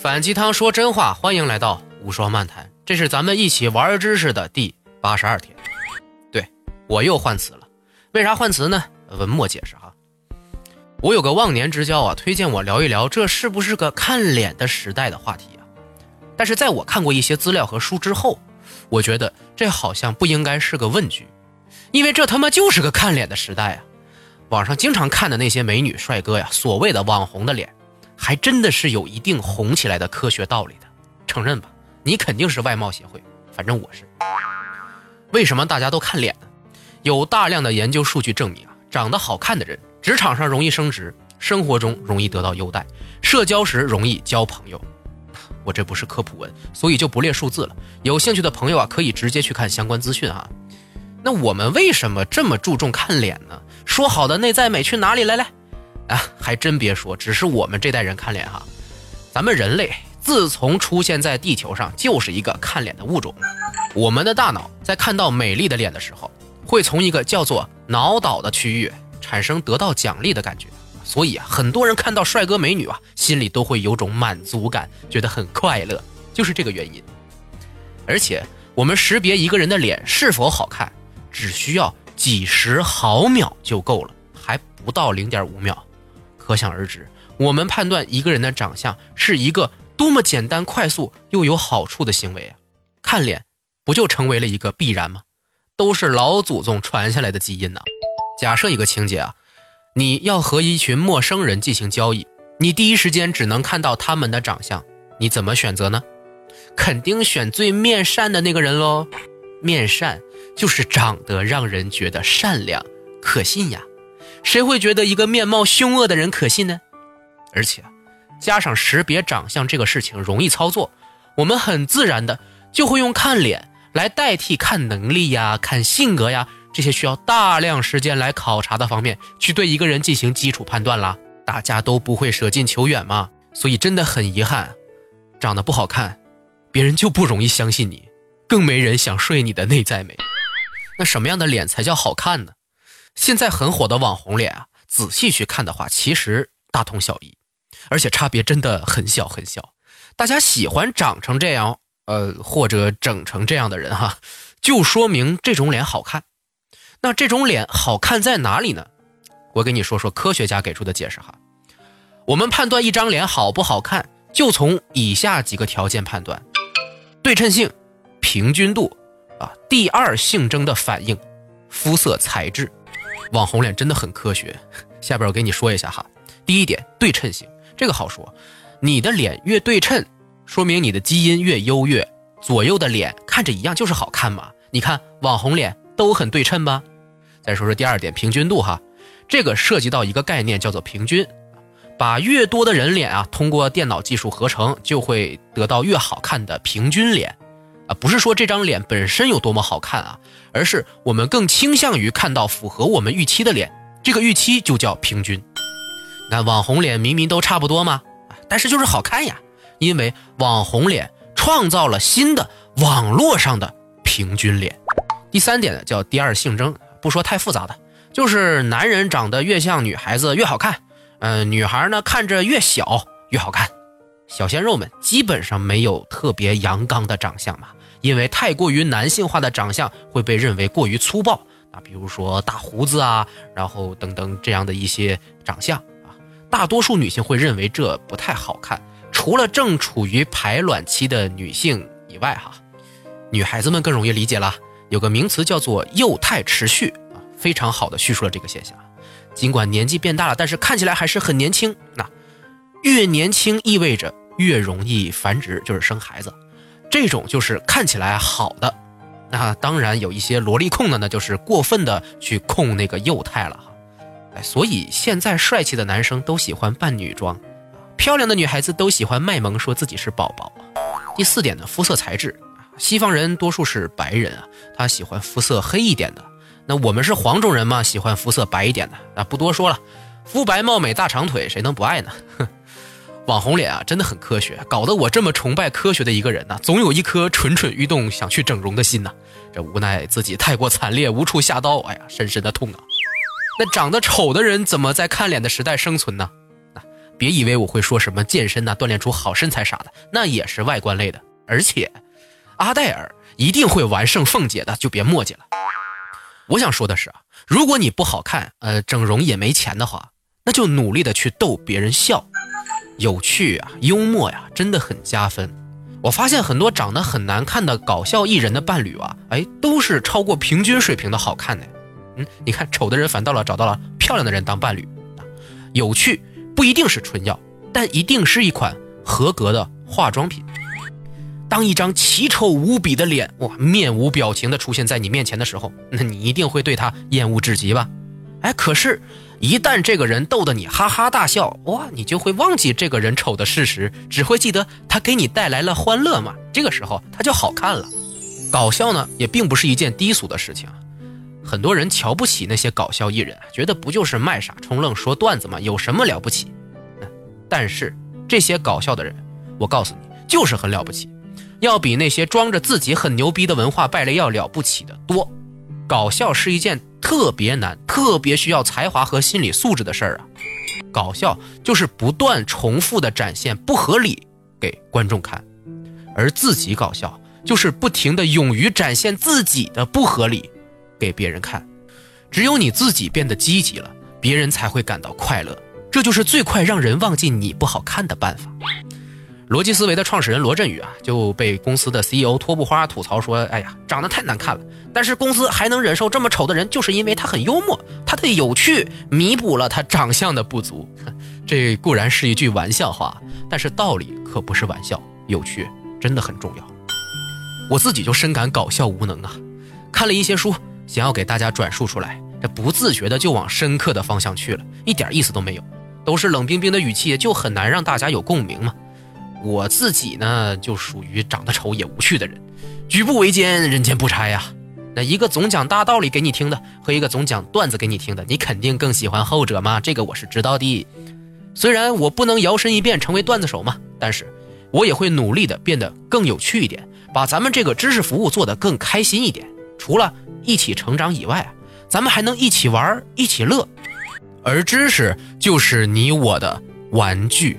反鸡汤说真话，欢迎来到无双漫谈。这是咱们一起玩知识的第八十二天。对我又换词了，为啥换词呢？文末解释哈。我有个忘年之交啊，推荐我聊一聊这是不是个看脸的时代的话题啊。但是在我看过一些资料和书之后，我觉得这好像不应该是个问句，因为这他妈就是个看脸的时代啊。网上经常看的那些美女帅哥呀，所谓的网红的脸。还真的是有一定红起来的科学道理的，承认吧？你肯定是外貌协会，反正我是。为什么大家都看脸呢？有大量的研究数据证明啊，长得好看的人，职场上容易升职，生活中容易得到优待，社交时容易交朋友。我这不是科普文，所以就不列数字了。有兴趣的朋友啊，可以直接去看相关资讯啊。那我们为什么这么注重看脸呢？说好的内在美去哪里来来？啊，还真别说，只是我们这代人看脸哈。咱们人类自从出现在地球上，就是一个看脸的物种。我们的大脑在看到美丽的脸的时候，会从一个叫做脑岛的区域产生得到奖励的感觉。所以啊，很多人看到帅哥美女啊，心里都会有种满足感，觉得很快乐，就是这个原因。而且，我们识别一个人的脸是否好看，只需要几十毫秒就够了，还不到零点五秒。可想而知，我们判断一个人的长相是一个多么简单、快速又有好处的行为啊！看脸不就成为了一个必然吗？都是老祖宗传下来的基因呐。假设一个情节啊，你要和一群陌生人进行交易，你第一时间只能看到他们的长相，你怎么选择呢？肯定选最面善的那个人喽。面善就是长得让人觉得善良、可信呀。谁会觉得一个面貌凶恶的人可信呢？而且，加上识别长相这个事情容易操作，我们很自然的就会用看脸来代替看能力呀、看性格呀这些需要大量时间来考察的方面去对一个人进行基础判断啦。大家都不会舍近求远嘛，所以真的很遗憾，长得不好看，别人就不容易相信你，更没人想睡你的内在美。那什么样的脸才叫好看呢？现在很火的网红脸啊，仔细去看的话，其实大同小异，而且差别真的很小很小。大家喜欢长成这样，呃，或者整成这样的人哈，就说明这种脸好看。那这种脸好看在哪里呢？我给你说说科学家给出的解释哈。我们判断一张脸好不好看，就从以下几个条件判断：对称性、平均度啊，第二性征的反应、肤色材质。网红脸真的很科学，下边我给你说一下哈。第一点，对称性，这个好说，你的脸越对称，说明你的基因越优越，左右的脸看着一样就是好看嘛。你看网红脸都很对称吧？再说说第二点，平均度哈，这个涉及到一个概念叫做平均，把越多的人脸啊通过电脑技术合成，就会得到越好看的平均脸。啊，不是说这张脸本身有多么好看啊，而是我们更倾向于看到符合我们预期的脸，这个预期就叫平均。那网红脸明明都差不多吗？但是就是好看呀，因为网红脸创造了新的网络上的平均脸。第三点呢，叫第二性征，不说太复杂的，就是男人长得越像女孩子越好看，嗯，女孩呢看着越小越好看。小鲜肉们基本上没有特别阳刚的长相嘛。因为太过于男性化的长相会被认为过于粗暴啊，比如说大胡子啊，然后等等这样的一些长相啊，大多数女性会认为这不太好看。除了正处于排卵期的女性以外，哈，女孩子们更容易理解了。有个名词叫做幼态持续啊，非常好的叙述了这个现象。尽管年纪变大了，但是看起来还是很年轻。那越年轻意味着越容易繁殖，就是生孩子。这种就是看起来好的，那当然有一些萝莉控的呢，就是过分的去控那个幼态了哈。哎，所以现在帅气的男生都喜欢扮女装，漂亮的女孩子都喜欢卖萌，说自己是宝宝。第四点呢，肤色材质，西方人多数是白人啊，他喜欢肤色黑一点的。那我们是黄种人嘛，喜欢肤色白一点的。啊，不多说了，肤白貌美大长腿，谁能不爱呢？哼。网红脸啊，真的很科学，搞得我这么崇拜科学的一个人呢，总有一颗蠢蠢欲动想去整容的心呐。这无奈自己太过惨烈，无处下刀，哎呀，深深的痛啊。那长得丑的人怎么在看脸的时代生存呢？别以为我会说什么健身呐、锻炼出好身材啥的，那也是外观类的。而且，阿黛尔一定会完胜凤姐的，就别墨迹了。我想说的是啊，如果你不好看，呃，整容也没钱的话，那就努力的去逗别人笑，有趣啊，幽默呀，真的很加分。我发现很多长得很难看的搞笑艺人的伴侣啊，哎，都是超过平均水平的好看的。嗯，你看丑的人反倒了找到了漂亮的人当伴侣啊，有趣不一定是春药，但一定是一款合格的化妆品。当一张奇丑无比的脸，哇，面无表情的出现在你面前的时候，那你一定会对他厌恶至极吧？哎，可是，一旦这个人逗得你哈哈大笑，哇，你就会忘记这个人丑的事实，只会记得他给你带来了欢乐嘛。这个时候他就好看了。搞笑呢，也并不是一件低俗的事情。很多人瞧不起那些搞笑艺人，觉得不就是卖傻充愣说段子吗？有什么了不起？但是这些搞笑的人，我告诉你，就是很了不起，要比那些装着自己很牛逼的文化败类要了不起的多。搞笑是一件特别难、特别需要才华和心理素质的事儿啊。搞笑就是不断重复的展现不合理给观众看，而自己搞笑就是不停的勇于展现自己的不合理。给别人看，只有你自己变得积极了，别人才会感到快乐。这就是最快让人忘记你不好看的办法。逻辑思维的创始人罗振宇啊，就被公司的 CEO 托布花吐槽说：“哎呀，长得太难看了。”但是公司还能忍受这么丑的人，就是因为他很幽默，他的有趣弥补了他长相的不足。这固然是一句玩笑话，但是道理可不是玩笑。有趣真的很重要。我自己就深感搞笑无能啊，看了一些书。想要给大家转述出来，这不自觉的就往深刻的方向去了，一点意思都没有，都是冷冰冰的语气，就很难让大家有共鸣嘛。我自己呢，就属于长得丑也无趣的人，举步维艰，人间不拆呀。那一个总讲大道理给你听的，和一个总讲段子给你听的，你肯定更喜欢后者吗？这个我是知道的。虽然我不能摇身一变成为段子手嘛，但是我也会努力的变得更有趣一点，把咱们这个知识服务做得更开心一点。除了一起成长以外，咱们还能一起玩一起乐，而知识就是你我的玩具。